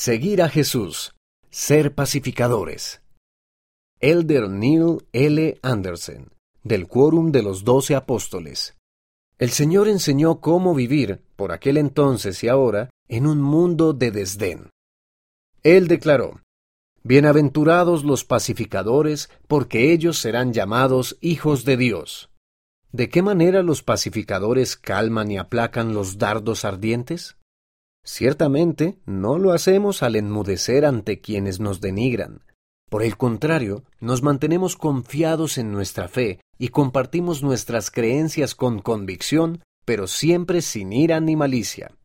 Seguir a Jesús. Ser pacificadores. Elder Neil L. Anderson, del Quórum de los Doce Apóstoles. El Señor enseñó cómo vivir, por aquel entonces y ahora, en un mundo de desdén. Él declaró, Bienaventurados los pacificadores, porque ellos serán llamados hijos de Dios. ¿De qué manera los pacificadores calman y aplacan los dardos ardientes? Ciertamente, no lo hacemos al enmudecer ante quienes nos denigran. Por el contrario, nos mantenemos confiados en nuestra fe y compartimos nuestras creencias con convicción, pero siempre sin ira ni malicia.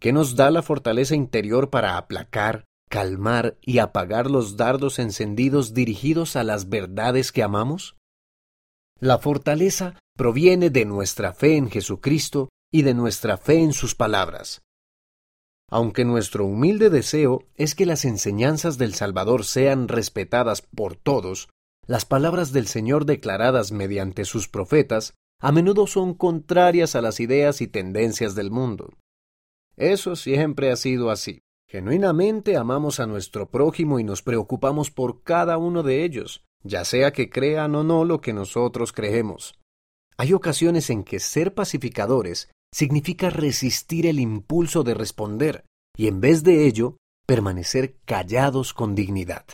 ¿Qué nos da la fortaleza interior para aplacar, calmar y apagar los dardos encendidos dirigidos a las verdades que amamos? La fortaleza proviene de nuestra fe en Jesucristo y de nuestra fe en sus palabras. Aunque nuestro humilde deseo es que las enseñanzas del Salvador sean respetadas por todos, las palabras del Señor declaradas mediante sus profetas a menudo son contrarias a las ideas y tendencias del mundo. Eso siempre ha sido así. Genuinamente amamos a nuestro prójimo y nos preocupamos por cada uno de ellos, ya sea que crean o no lo que nosotros creemos. Hay ocasiones en que ser pacificadores significa resistir el impulso de responder y en vez de ello permanecer callados con dignidad.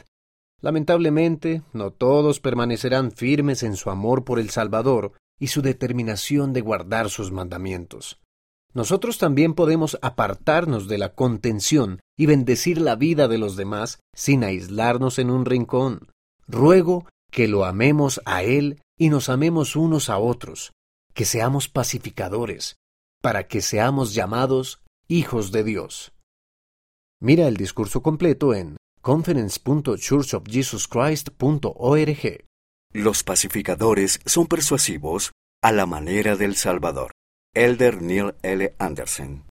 Lamentablemente, no todos permanecerán firmes en su amor por el Salvador y su determinación de guardar sus mandamientos. Nosotros también podemos apartarnos de la contención y bendecir la vida de los demás sin aislarnos en un rincón. Ruego que lo amemos a Él y nos amemos unos a otros, que seamos pacificadores, para que seamos llamados hijos de Dios. Mira el discurso completo en conference.churchofjesuschrist.org. Los pacificadores son persuasivos a la manera del Salvador. Elder Neil L. Anderson